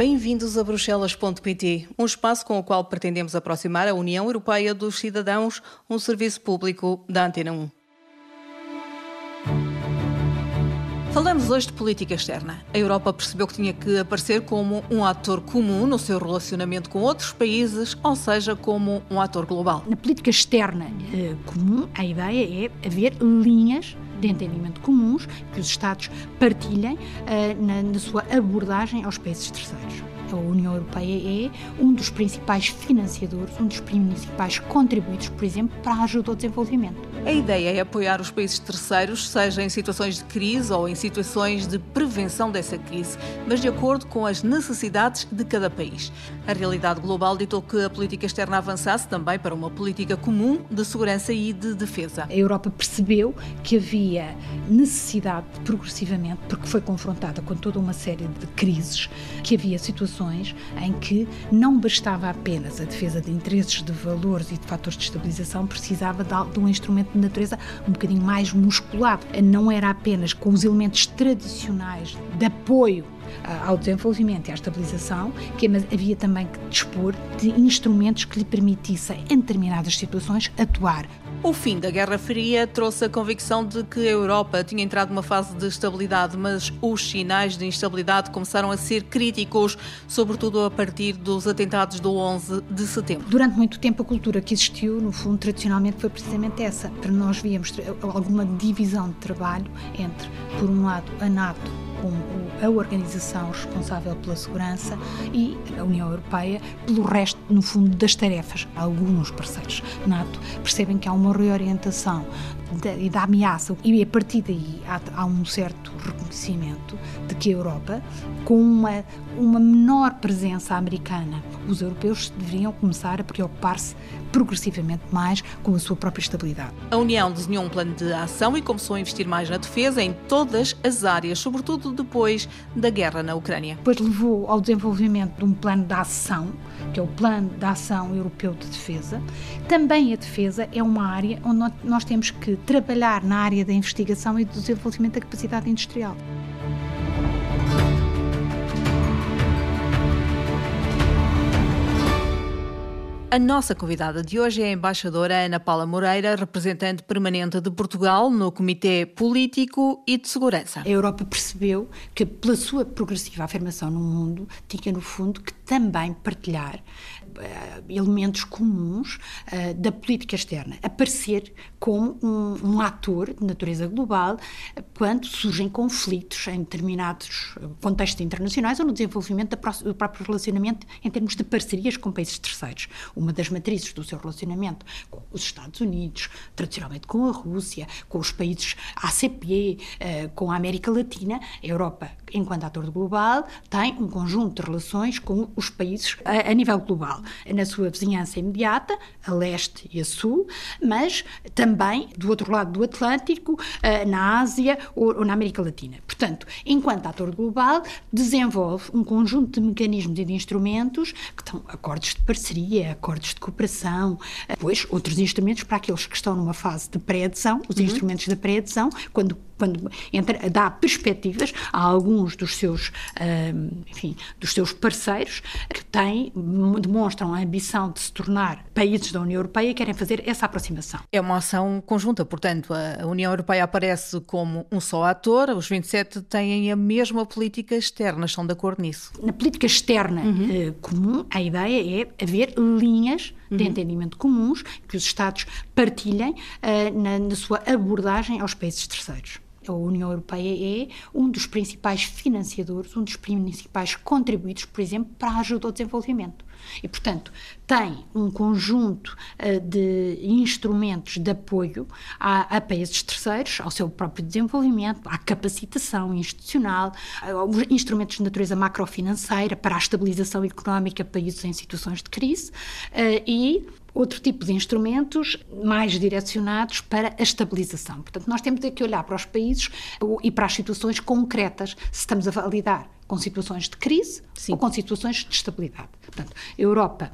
Bem-vindos a Bruxelas.pt, um espaço com o qual pretendemos aproximar a União Europeia dos cidadãos, um serviço público da Antena 1. Falamos hoje de política externa. A Europa percebeu que tinha que aparecer como um ator comum no seu relacionamento com outros países, ou seja, como um ator global. Na política externa eh, comum, a ideia é haver linhas de entendimento comuns que os Estados partilhem eh, na, na sua abordagem aos países terceiros a União Europeia é um dos principais financiadores, um dos principais contributos, por exemplo, para a ajuda ao desenvolvimento. A ideia é apoiar os países terceiros, seja em situações de crise ou em situações de prevenção dessa crise, mas de acordo com as necessidades de cada país. A realidade global ditou que a política externa avançasse também para uma política comum de segurança e de defesa. A Europa percebeu que havia necessidade, progressivamente, porque foi confrontada com toda uma série de crises, que havia situações situações em que não bastava apenas a defesa de interesses, de valores e de fatores de estabilização, precisava de, um instrumento de natureza um bocadinho mais musculado. Não era apenas com os elementos tradicionais de apoio ao desenvolvimento e à estabilização, que havia também que dispor de instrumentos que lhe permitissem, em determinadas situações, atuar o fim da Guerra Fria trouxe a convicção de que a Europa tinha entrado numa fase de estabilidade, mas os sinais de instabilidade começaram a ser críticos, sobretudo a partir dos atentados do 11 de setembro. Durante muito tempo, a cultura que existiu, no fundo, tradicionalmente foi precisamente essa. Para nós víamos alguma divisão de trabalho entre, por um lado, a NATO como a organização responsável pela segurança e a União Europeia pelo resto, no fundo, das tarefas. Alguns parceiros NATO percebem que há uma reorientação e da, ameaça e a partir daí há, há, um certo reconhecimento de que a Europa, com uma, uma menor presença americana, os europeus deveriam começar a preocupar-se progressivamente mais com a sua própria estabilidade. A União desenhou um plano de ação e começou a investir mais na defesa em todas as áreas, sobretudo depois da guerra na Ucrânia. Depois levou ao desenvolvimento de um plano de ação, que é o Plano de Ação Europeu de Defesa. Também a defesa é uma área onde nós temos que trabalhar na área da investigação e do desenvolvimento da capacidade industrial. A nossa convidada de hoje é a embaixadora Ana Paula Moreira, representante permanente de Portugal no Comitê Político e de Segurança. A Europa percebeu que, pela sua progressiva afirmação no mundo, tinha, no fundo, que também partilhar elementos comuns uh, da política externa, aparecer como um, um, ator de natureza global uh, quando surgem conflitos em determinados contextos internacionais ou no desenvolvimento do próprio relacionamento em termos de parcerias com países terceiros. Uma das matrizes do seu relacionamento com os Estados Unidos, tradicionalmente com a Rússia, com os países ACP, com a América Latina, a Europa, enquanto ator global, tem um conjunto de relações com os países a, a nível global, na sua vizinhança imediata, a leste e a sul, mas também do outro lado do Atlântico, eh, na Ásia ou, na América Latina. Portanto, enquanto ator global, desenvolve um conjunto de mecanismos e de instrumentos que estão acordos de parceria, acordos de cooperação, depois outros instrumentos para aqueles que estão numa fase de pré-adesão, os uhum. instrumentos de pré-adesão, quando quando entra, dá perspectivas a alguns dos seus, enfim, dos seus parceiros que têm, demonstram a ambição de se tornar países da União Europeia e querem fazer essa aproximação. É uma ação conjunta, portanto, a União Europeia aparece como um só ator, os 27 têm a mesma política externa, estão de acordo nisso? Na política externa uhum. eh, comum, a ideia é haver linhas de uhum. entendimento comuns que os Estados partilhem uh, na, na sua abordagem aos países terceiros a União Europeia é um dos principais financiadores, um dos principais contributos, por exemplo, para a ajuda ao desenvolvimento. E, portanto, tem um conjunto uh, de instrumentos de apoio a, a, países terceiros, ao seu próprio desenvolvimento, à capacitação institucional, aos instrumentos de natureza macrofinanceira para a estabilização económica de países em situações de crise uh, e outro tipo de instrumentos mais direcionados para a estabilização. Portanto, nós temos que olhar para os países e para as situações concretas, se estamos a validar com situações de crise Sim. ou com situações de estabilidade. Portanto, a Europa,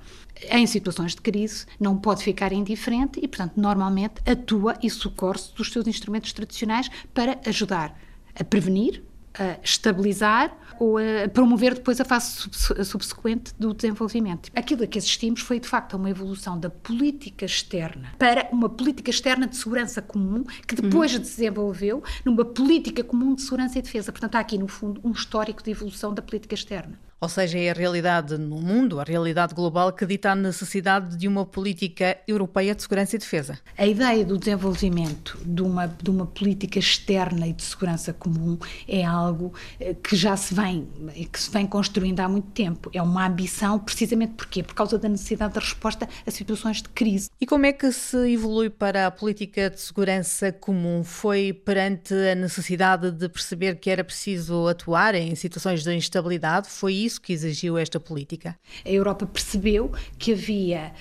em situações de crise, não pode ficar indiferente e, portanto, normalmente atua e socorre-se dos seus instrumentos tradicionais para ajudar a prevenir, a estabilizar ou a promover depois a fase subsequente do desenvolvimento. Aquilo a que assistimos foi, de facto, uma evolução da política externa para uma política externa de segurança comum que depois uhum. desenvolveu numa política comum de segurança e defesa. Portanto, há aqui, no fundo, um histórico de evolução da política externa. Ou seja, é a realidade no mundo, a realidade global, que dita a necessidade de uma política europeia de segurança e defesa. A ideia do desenvolvimento de uma, de uma política externa e de segurança comum é algo eh, que já se vem, que se vem construindo há muito tempo. É uma ambição, precisamente porquê? Por causa da necessidade de resposta a situações de crise. E como é que se evolui para a política de segurança comum? Foi perante a necessidade de perceber que era preciso atuar em situações de instabilidade? Foi isso que exigiu esta política? A Europa percebeu que havia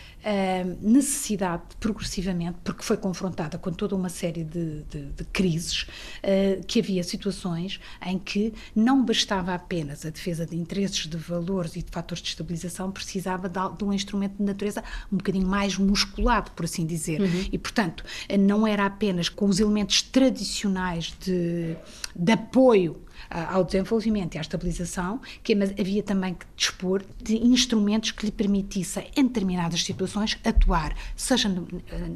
necessidade progressivamente, porque foi confrontada com toda uma série de, de, de crises, uh, que havia situações em que não bastava apenas a defesa de interesses, de valores e de fatores de estabilização, precisava de, de um instrumento de natureza um bocadinho mais musculado, por assim dizer. Uhum. E, portanto, não era apenas com os elementos tradicionais de, de apoio ao desenvolvimento e à estabilização, que havia também que dispor de instrumentos que lhe permitissem, em determinadas situações, atuar, seja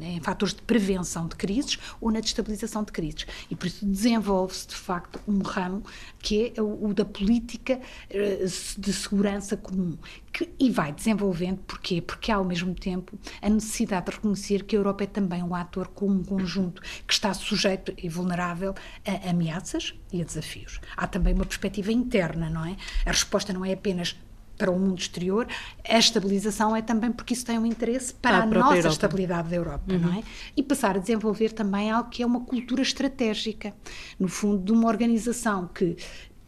em fatores de prevenção de crises ou na destabilização de crises. E por isso desenvolve-se, de facto, um ramo que é o da política eh, de segurança comum, que, e vai desenvolvendo, porquê? Porque há ao mesmo tempo a necessidade de reconhecer que a Europa é também um ator com um conjunto que está sujeito e vulnerável a ameaças e a desafios. Há também uma perspectiva interna, não é? A resposta não é apenas para o mundo exterior, a estabilização é também porque isso tem um interesse para a, a nossa Europa. estabilidade da Europa, uhum. não é? E passar a desenvolver também algo que é uma cultura estratégica, no fundo, de uma organização que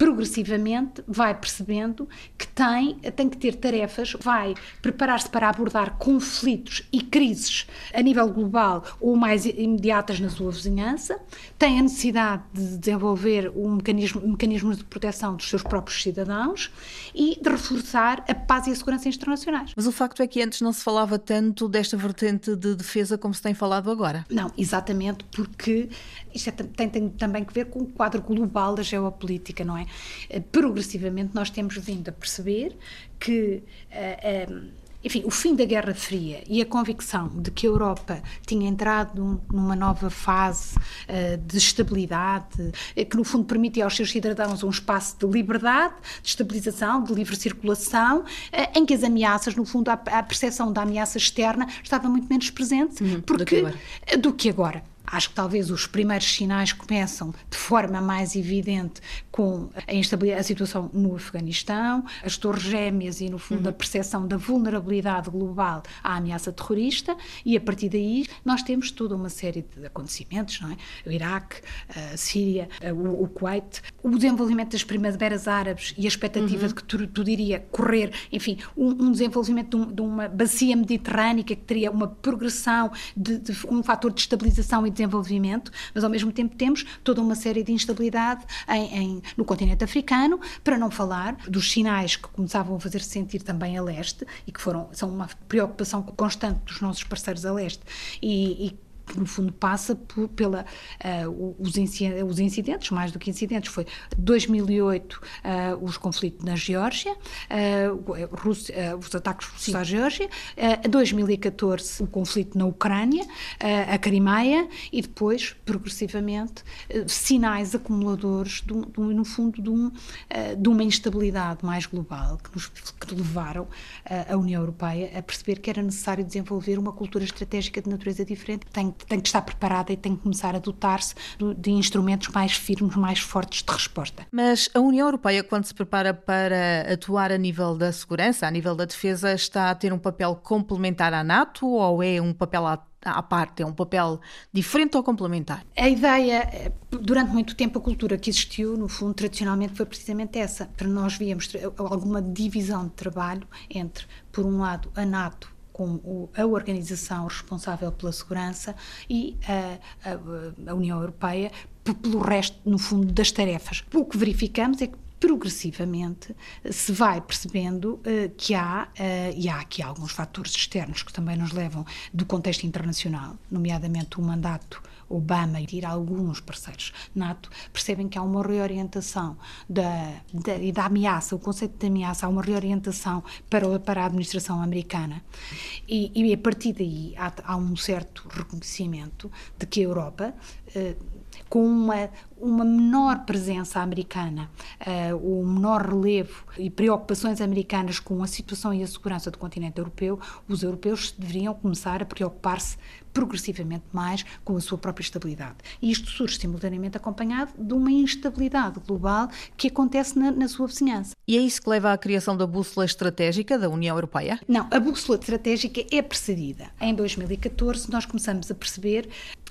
progressivamente vai percebendo que tem, tem que ter tarefas, vai preparar-se para abordar conflitos e crises a nível global ou mais imediatas na sua vizinhança, tem a necessidade de desenvolver um mecanismo, mecanismos de proteção dos seus próprios cidadãos e de reforçar a paz e a segurança internacionais. Mas o facto é que antes não se falava tanto desta vertente de defesa como se tem falado agora. Não, exatamente porque isto é, tem, tem também que ver com o quadro global da geopolítica, não é? Eh, progressivamente nós temos vindo a perceber que eh, eh, enfim, o fim da Guerra Fria e a convicção de que a Europa tinha entrado numa nova fase uh, de estabilidade, que no fundo permitia aos seus cidadãos um espaço de liberdade, de estabilização, de livre circulação, uh, em que as ameaças, no fundo, a, a percepção da ameaça externa estava muito menos presente uhum, porque, do que, do que agora. Acho que talvez os primeiros sinais começam de forma mais evidente com a instabilidade, a situação no Afeganistão, as torres gêmeas e, no fundo, uhum. a percepção da vulnerabilidade global à ameaça terrorista, e a partir daí nós temos toda uma série de acontecimentos, não é? O Iraque, a Síria, o, o Kuwait, o desenvolvimento das primaveras árabes e a expectativa uhum. de que tudo, iria correr, enfim, um, um desenvolvimento de, um, de, uma bacia mediterrânica que teria uma progressão de, de um fator de estabilização e desenvolvimento, mas ao mesmo tempo temos toda uma série de instabilidade em, em, no continente africano, para não falar dos sinais que começavam a fazer-se sentir também a leste e que foram, são uma preocupação constante dos nossos parceiros a leste. E, e que no fundo passa por, pela uh, os, os, incidentes, mais do que incidentes, foi 2008 uh, os conflitos na Geórgia, uh, Rússia, os ataques russos à Geórgia, uh, 2014 o conflito na Ucrânia, a Crimeia e depois, progressivamente, sinais acumuladores, de, de, no fundo, de, um, de, uma instabilidade mais global que, nos, que levaram a União Europeia a perceber que era necessário desenvolver uma cultura estratégica de natureza diferente. Tem tem que estar preparada e tem que começar a dotar-se de instrumentos mais firmes, mais fortes de resposta. Mas a União Europeia, quando se prepara para atuar a nível da segurança, a nível da defesa, está a ter um papel complementar à NATO ou é um papel à à parte, é um papel diferente ou complementar? A ideia, durante muito tempo, a cultura que existiu, no fundo, tradicionalmente foi precisamente essa. Para nós víamos alguma divisão de trabalho entre, por um lado, a NATO com a organização responsável pela segurança e a, a, a União Europeia pelo resto, no fundo, das tarefas. O que verificamos é que progressivamente se vai percebendo uh, que há, uh, e há aqui alguns fatores externos que também nos levam do contexto internacional, nomeadamente o mandato Obama e alguns parceiros NATO, percebem que há uma reorientação da, da, da ameaça, o conceito de ameaça, há uma reorientação para, para a administração americana. E, e a partir daí há, há, um certo reconhecimento de que a Europa. Uh, com uma, uma menor presença americana, uh, o menor relevo e preocupações americanas com a situação e a segurança do continente europeu, os europeus deveriam começar a preocupar-se progressivamente mais com a sua própria estabilidade. E isto surge simultaneamente acompanhado de uma instabilidade global que acontece na, na sua vizinhança. E é isso que leva à criação da bússola estratégica da União Europeia? Não, a bússola estratégica é precedida. Em 2014, nós começamos a perceber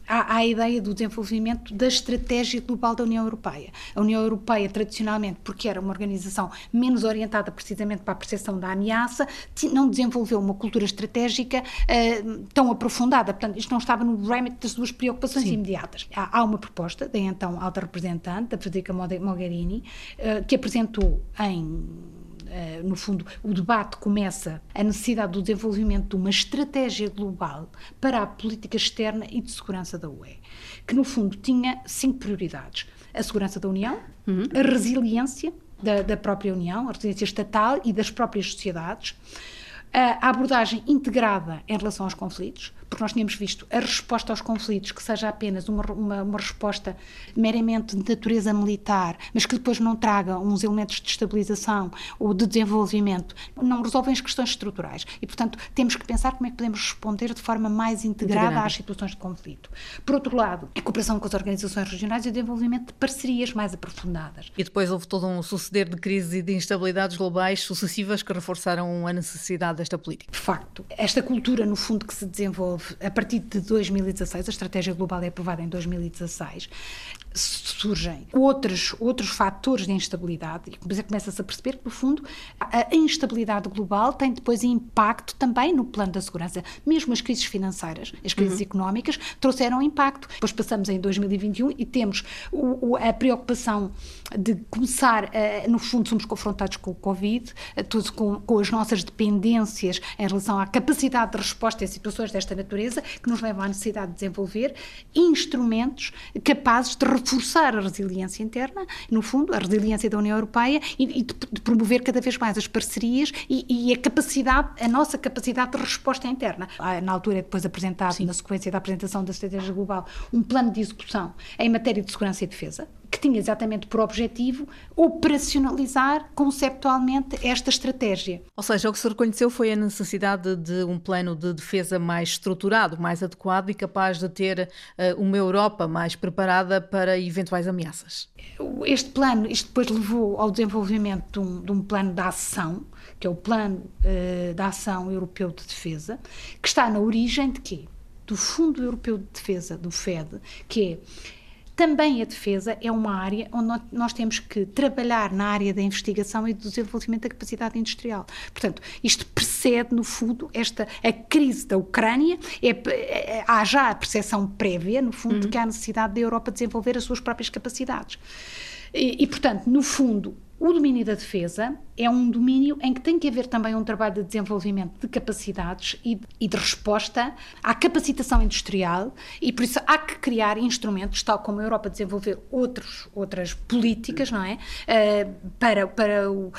há, a ideia do desenvolvimento da estratégia global da União Europeia. A União Europeia, tradicionalmente, porque era uma organização menos orientada precisamente para a percepção da ameaça, não desenvolveu uma cultura estratégica uh, tão aprofundada. Portanto, isto não estava no remit das suas preocupações Sim. imediatas. Há, há, uma proposta da então alta representante, da Federica Mogherini, uh, que apresentou em no fundo, o debate começa a necessidade do desenvolvimento de uma estratégia global para a política externa e de segurança da UE, que no fundo tinha cinco prioridades: a segurança da União, uhum. a resiliência da, da própria União, a resiliência estatal e das próprias sociedades, a abordagem integrada em relação aos conflitos, porque nós tínhamos visto a resposta aos conflitos que seja apenas uma, uma, uma, resposta meramente de natureza militar, mas que depois não traga uns elementos de estabilização ou de desenvolvimento, não resolvem as questões estruturais. E, portanto, temos que pensar como é que podemos responder de forma mais integrada, integrada. às situações de conflito. Por outro lado, a cooperação com as organizações regionais e o desenvolvimento de parcerias mais aprofundadas. E depois houve todo um suceder de crises e de instabilidades globais sucessivas que reforçaram a necessidade desta política. De facto, esta cultura, no fundo, que se desenvolve a partir de 2016, a estratégia global é aprovada em 2016, surgem outros, outros fatores de instabilidade e começa-se a perceber que, no fundo, a instabilidade global tem depois impacto também no plano da segurança. Mesmo as crises financeiras, as crises uhum. económicas, trouxeram impacto. Depois passamos em 2021 e temos o, o, a preocupação de começar, a, no fundo, somos confrontados com o Covid, todos com, com as nossas dependências em relação à capacidade de resposta em situações desta natureza, que nos leva à necessidade de desenvolver instrumentos capazes de reforçar a resiliência interna, no fundo, a resiliência da União Europeia e, e de, de, promover cada vez mais as parcerias e, e, a capacidade, a nossa capacidade de resposta interna. Na altura é depois apresentado, Sim. na sequência da apresentação da estratégia global, um plano de execução em matéria de segurança e defesa, que tinha exatamente por objetivo operacionalizar conceptualmente esta estratégia. Ou seja, o que se reconheceu foi a necessidade de um plano de defesa mais estruturado, mais adequado e capaz de ter uh, uma Europa mais preparada para eventuais ameaças. Este plano, isto depois levou ao desenvolvimento de um, de um plano de ação, que é o Plano uh, de Ação Europeu de Defesa, que está na origem de quê? Do Fundo Europeu de Defesa, do FED, que é também a defesa é uma área onde nós temos que trabalhar na área da investigação e do desenvolvimento da capacidade industrial. Portanto, isto precede, no fundo, esta, a crise da Ucrânia, é, é, há já a percepção prévia, no fundo, uhum. de que há necessidade da Europa desenvolver as suas próprias capacidades. E, e, portanto, no fundo, o domínio da defesa é um domínio em que tem que haver também um trabalho de desenvolvimento de capacidades e, e, de resposta à capacitação industrial e por isso há que criar instrumentos, tal como a Europa desenvolver outros, outras políticas, não é? Uh, para, para, o, uh,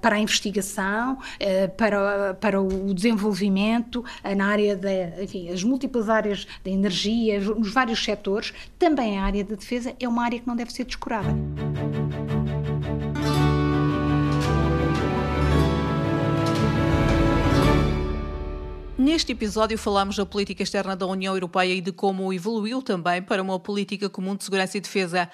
para a investigação, uh, para, para o desenvolvimento na área da, enfim, as múltiplas áreas da energia, nos vários setores, também a área da defesa é uma área que não deve ser descurada. Neste episódio falamos da política externa da União Europeia e de como evoluiu também para uma política comum de segurança e defesa.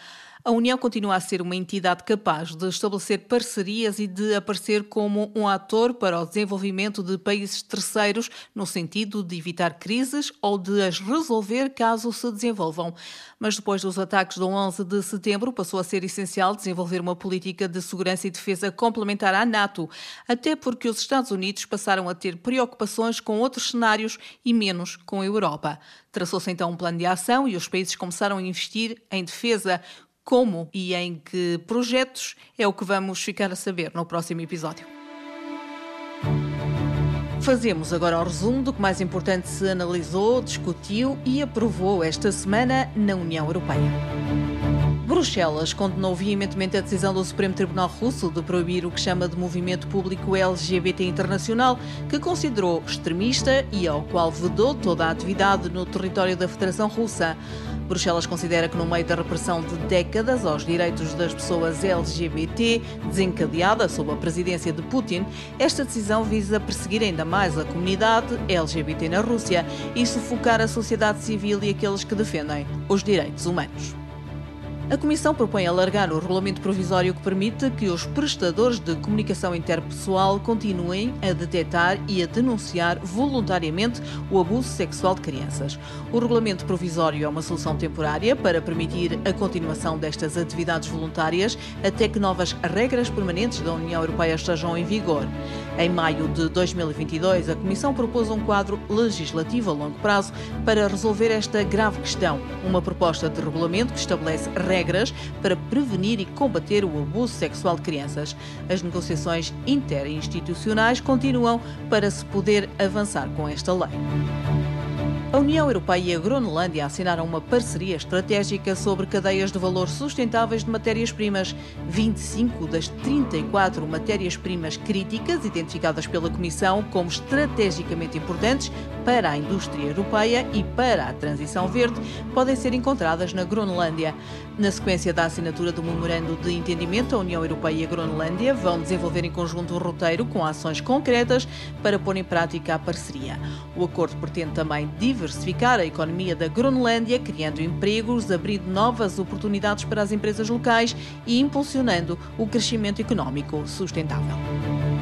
A União continua a ser uma entidade capaz de estabelecer parcerias e de aparecer como um ator para o desenvolvimento de países terceiros, no sentido de evitar crises ou de as resolver caso se desenvolvam. Mas depois dos ataques do 11 de setembro, passou a ser essencial desenvolver uma política de segurança e defesa complementar à NATO, até porque os Estados Unidos passaram a ter preocupações com outros cenários e menos com a Europa. Traçou-se então um plano de ação e os países começaram a investir em defesa Como e em que projetos é o que vamos ficar a saber no próximo episódio. Fazemos agora um resumo do que mais importante se analisou, discutiu e aprovou esta semana na União Europeia. Bruxelas condenou veementemente a decisão do Supremo Tribunal Russo de proibir o que chama de movimento público LGBT internacional, que considerou extremista e ao qual vedou toda a atividade no território da Federação Russa. Bruxelas considera que, no meio da repressão de décadas aos direitos das pessoas LGBT, desencadeada sob a presidência de Putin, esta decisão visa perseguir ainda mais a comunidade LGBT na Rússia e sufocar a sociedade civil e aqueles que defendem os direitos humanos. A Comissão propõe alargar o regulamento provisório que permite que os prestadores de comunicação interpessoal continuem a detectar e a denunciar voluntariamente o abuso sexual de crianças. O regulamento provisório é uma solução temporária para permitir a continuação destas atividades voluntárias até que novas regras permanentes da União Europeia estejam em vigor. Em maio de 2022, a Comissão propôs um quadro legislativo a longo prazo para resolver esta grave questão, uma proposta de regulamento que estabelece regras para prevenir e combater o abuso sexual de crianças. As negociações interinstitucionais continuam para se poder avançar com esta lei. A União Europeia e a Groenlândia assinaram uma parceria estratégica sobre cadeias de valor sustentáveis de matérias-primas. 25 das 34 matérias-primas críticas identificadas pela Comissão como estrategicamente importantes para a indústria europeia e para a transição verde podem ser encontradas na Groenlândia. Na sequência da assinatura do memorando de entendimento, a União Europeia e a Groenlândia vão desenvolver em conjunto um roteiro com ações concretas para pôr em prática a parceria. O acordo pretende também diversificar a economia da Groenlândia, criando empregos, abrindo novas oportunidades para as empresas locais e impulsionando o crescimento económico sustentável.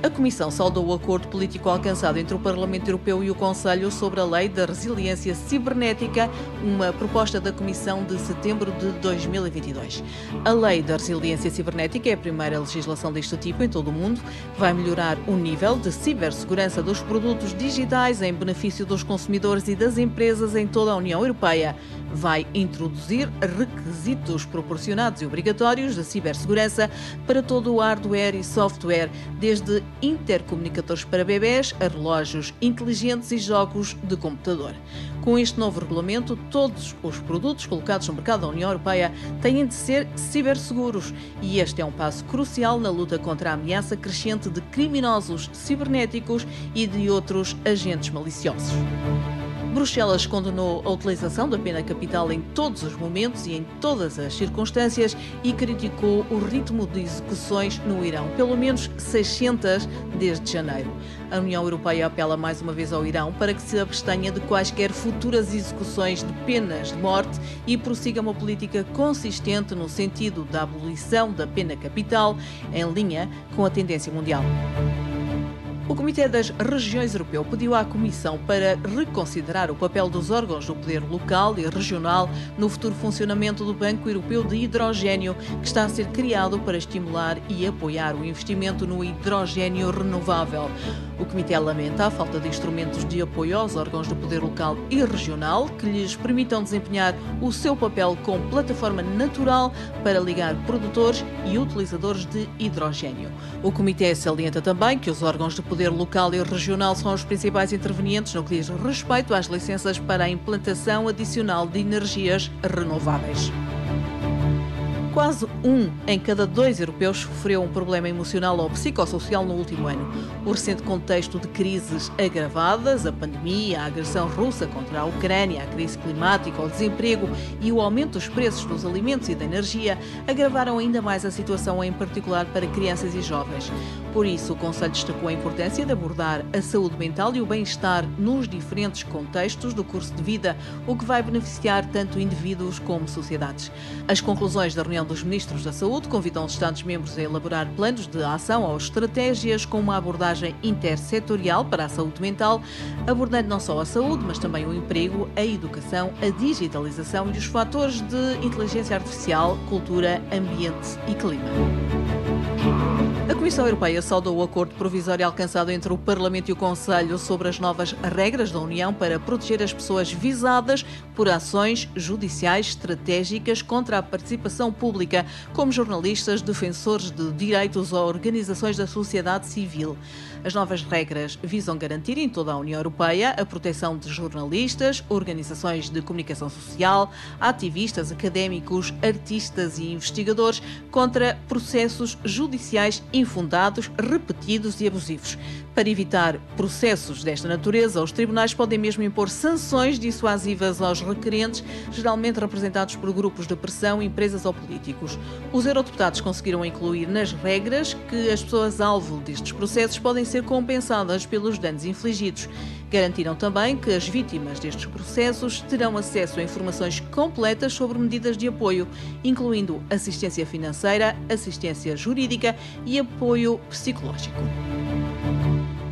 A Comissão saudou o acordo político alcançado entre o Parlamento Europeu e o Conselho sobre a Lei da Resiliência Cibernética, uma proposta da Comissão de setembro de 2022. A Lei da Resiliência Cibernética é a primeira legislação deste tipo em todo o mundo, vai melhorar o nível de cibersegurança dos produtos digitais em benefício dos consumidores e das empresas em toda a União Europeia vai introduzir requisitos proporcionados e obrigatórios de cibersegurança para todo o hardware e software, desde intercomunicadores para bebés a relógios inteligentes e jogos de computador. Com este novo regulamento, todos os produtos colocados no mercado da União Europeia têm de ser ciberseguros e este é um passo crucial na luta contra a ameaça crescente de criminosos cibernéticos e de outros agentes maliciosos. Bruxelas condenou a utilização da pena capital em todos os momentos e em todas as circunstâncias e criticou o ritmo de execuções no Irão, pelo menos 600 desde janeiro. A União Europeia apela mais uma vez ao Irão para que se abstenha de quaisquer futuras execuções de penas de morte e prossiga uma política consistente no sentido da abolição da pena capital, em linha com a tendência mundial. O Comitê das Regiões Europeu pediu à Comissão para reconsiderar o papel dos órgãos do poder local e regional no futuro funcionamento do Banco Europeu de Hidrogênio, que está a ser criado para estimular e apoiar o investimento no hidrogênio renovável. O Comitê lamenta a falta de instrumentos de apoio aos órgãos do poder local e regional que lhes permitam desempenhar o seu papel como plataforma natural para ligar produtores e utilizadores de hidrogênio. O Comitê salienta também que os órgãos de poder poder local e regional são os principais intervenientes no que diz respeito às licenças para a implantação adicional de energias renováveis. Quase um em cada dois europeus sofreu um problema emocional ou psicossocial no último ano. O recente contexto de crises agravadas, a pandemia, a agressão russa contra a Ucrânia, a crise climática, o desemprego e o aumento dos preços dos alimentos e da energia agravaram ainda mais a situação, em particular para crianças e jovens. Por isso, o Conselho destacou a importância de abordar a saúde mental e o bem-estar nos diferentes contextos do curso de vida, o que vai beneficiar tanto indivíduos como sociedades. As conclusões da reunião dos Ministros da Saúde convidam os Estados-membros a elaborar planos de ação ou estratégias com uma abordagem intersetorial para a saúde mental, abordando não só a saúde, mas também o emprego, a educação, a digitalização e os fatores de inteligência artificial, cultura, ambiente e clima. Comissão Europeia saudou o acordo provisório alcançado entre o Parlamento e o Conselho sobre as novas regras da União para proteger as pessoas visadas por ações judiciais estratégicas contra a participação pública, como jornalistas, defensores de direitos ou organizações da sociedade civil. As novas regras visam garantir em toda a União Europeia a proteção de jornalistas, organizações de comunicação social, ativistas, académicos, artistas e investigadores contra processos judiciais infundados, repetidos e abusivos. Para evitar processos desta natureza, os tribunais podem mesmo impor sanções dissuasivas aos requerentes, geralmente representados por grupos de pressão, empresas ou políticos. Os eurodeputados conseguiram incluir nas regras que as pessoas alvo destes processos podem ser compensadas pelos danos infligidos. Garantiram também que as vítimas destes processos terão acesso a informações completas sobre medidas de apoio, incluindo assistência financeira, assistência jurídica e apoio psicológico.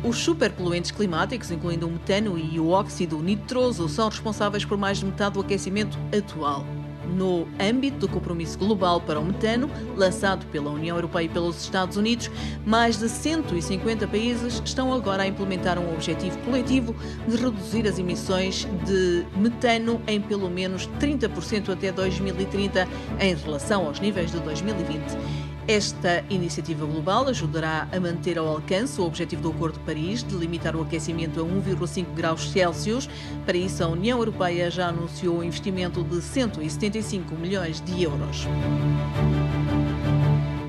Os superpoluentes climáticos, incluindo o metano e o óxido nitroso, são responsáveis por mais de metade do aquecimento atual. No âmbito do compromisso global para o metano, lançado pela União Europeia e pelos Estados Unidos, mais de 150 países estão agora a implementar um objetivo coletivo de reduzir as emissões de metano em pelo menos 30% até 2030 em relação aos níveis de 2020. Esta iniciativa global ajudará a manter ao alcance o objetivo do Acordo de Paris de limitar o aquecimento a 1,5 graus Celsius. Para isso, a União Europeia já anunciou um investimento de 175 milhões de euros.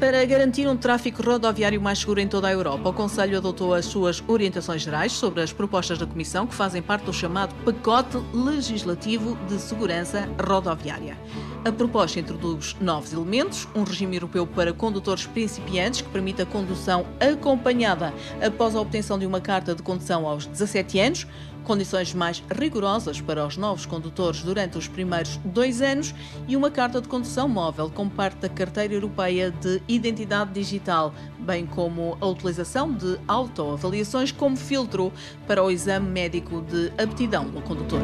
Para garantir um tráfego rodoviário mais seguro em toda a Europa, o Conselho adotou as suas orientações gerais sobre as propostas da Comissão que fazem parte do chamado Pacote Legislativo de Segurança Rodoviária. A proposta introduz novos elementos, um regime europeu para condutores principiantes que permite a condução acompanhada após a obtenção de uma carta de condução aos 17 anos, condições mais rigorosas para os novos condutores durante os primeiros dois anos e uma carta de condução móvel como parte da Carteira Europeia de Identidade Digital, bem como a utilização de autoavaliações como filtro para o exame médico de aptidão do condutor.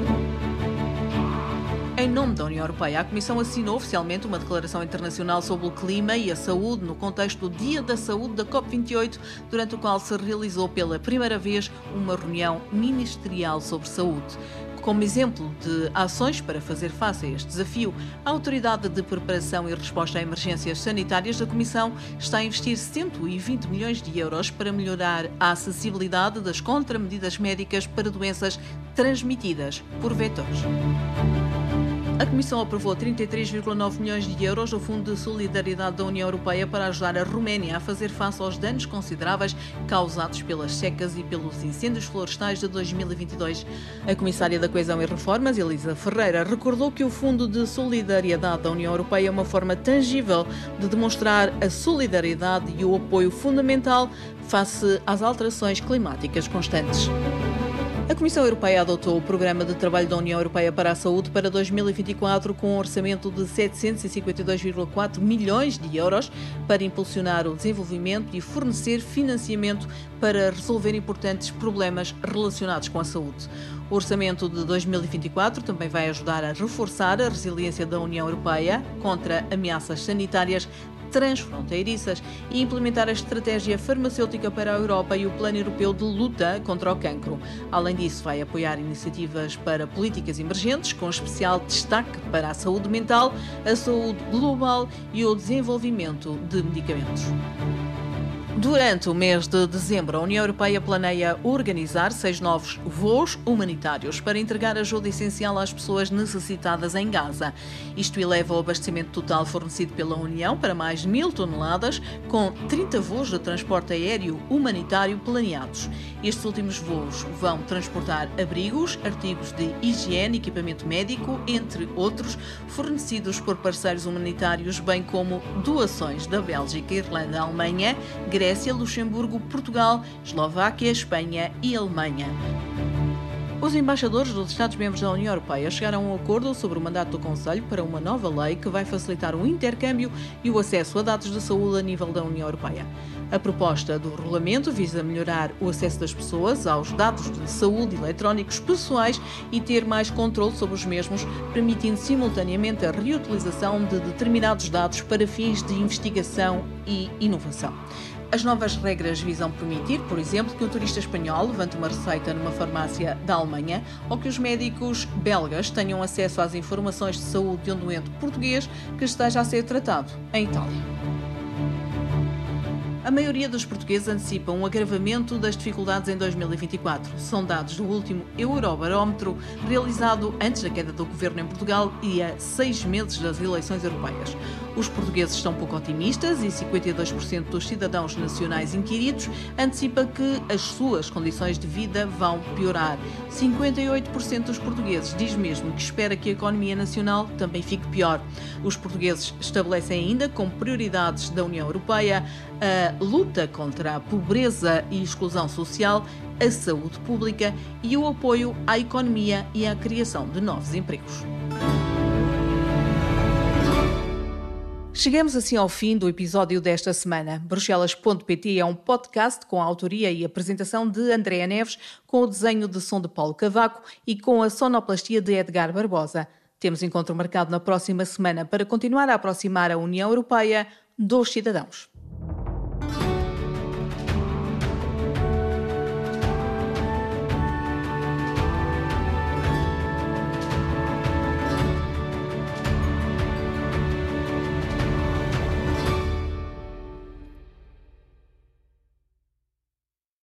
Em nome da União Europeia, a Comissão assinou oficialmente uma declaração internacional sobre o clima e a saúde no contexto do Dia da Saúde da COP28, durante o qual se realizou pela primeira vez uma reunião ministerial sobre saúde. Como exemplo de ações para fazer face a este desafio, a Autoridade de Preparação e Resposta a Emergências Sanitárias da Comissão está a investir 120 milhões de euros para melhorar a acessibilidade das contramedidas médicas para doenças transmitidas por vetores. A Comissão aprovou 33,9 milhões de euros do Fundo de Solidariedade da União Europeia para ajudar a Roménia a fazer face aos danos consideráveis causados pelas secas e pelos incêndios florestais de 2022. A Comissária da Coesão e Reformas, Elisa Ferreira, recordou que o Fundo de Solidariedade da União Europeia é uma forma tangível de demonstrar a solidariedade e o apoio fundamental face às alterações climáticas constantes. A Comissão Europeia adotou o Programa de Trabalho da União Europeia para a Saúde para 2024 com um orçamento de 752,4 milhões de euros para impulsionar o desenvolvimento e fornecer financiamento para resolver importantes problemas relacionados com a saúde. O orçamento de 2024 também vai ajudar a reforçar a resiliência da União Europeia contra ameaças sanitárias transfronteiriças e implementar a estratégia farmacêutica para a Europa e o plano europeu de luta contra o cancro. Além disso, vai apoiar iniciativas para políticas emergentes, com especial destaque para a saúde mental, a saúde global e o desenvolvimento de medicamentos. Durante o mês de dezembro, a União Europeia planeia organizar seis novos voos humanitários para entregar ajuda essencial às pessoas necessitadas em Gaza. Isto eleva o abastecimento total fornecido pela União para mais mil toneladas, com 30 voos de transporte aéreo humanitário planeados. Estes últimos voos vão transportar abrigos, artigos de higiene, equipamento médico, entre outros, fornecidos por parceiros humanitários, bem como doações da Bélgica, Irlanda, Alemanha, Grécia Grécia, Luxemburgo, Portugal, Eslováquia, Espanha e Alemanha. Os embaixadores dos Estados-membros da União Europeia chegaram a um acordo sobre o mandato do Conselho para uma nova lei que vai facilitar o intercâmbio e o acesso a dados de saúde a nível da União Europeia. A proposta do regulamento visa melhorar o acesso das pessoas aos dados de saúde eletrónicos pessoais e ter mais controle sobre os mesmos, permitindo simultaneamente a reutilização de determinados dados para fins de investigação e inovação. As novas regras visam permitir, por exemplo, que um turista espanhol levante uma receita numa farmácia da Alemanha ou que os médicos belgas tenham acesso às informações de saúde de um doente português que esteja a ser tratado em Itália. A maioria dos portugueses antecipa um agravamento das dificuldades em 2024. São dados do último Eurobarómetro, realizado antes da queda do governo em Portugal e a seis meses das eleições europeias. Os portugueses estão pouco otimistas e 52% dos cidadãos nacionais inquiridos antecipa que as suas condições de vida vão piorar. 58% dos portugueses diz mesmo que espera que a economia nacional também fique pior. Os portugueses estabelecem ainda como prioridades da União Europeia luta contra a pobreza e exclusão social, a saúde pública e o apoio à economia e à criação de novos empregos. Chegamos assim ao fim do episódio desta semana. Bruxelas.pt é um podcast com a autoria e apresentação de Andréa Neves, com o desenho de som de Paulo Cavaco e com a sonoplastia de Edgar Barbosa. Temos encontro marcado na próxima semana para continuar a aproximar a União Europeia dos cidadãos.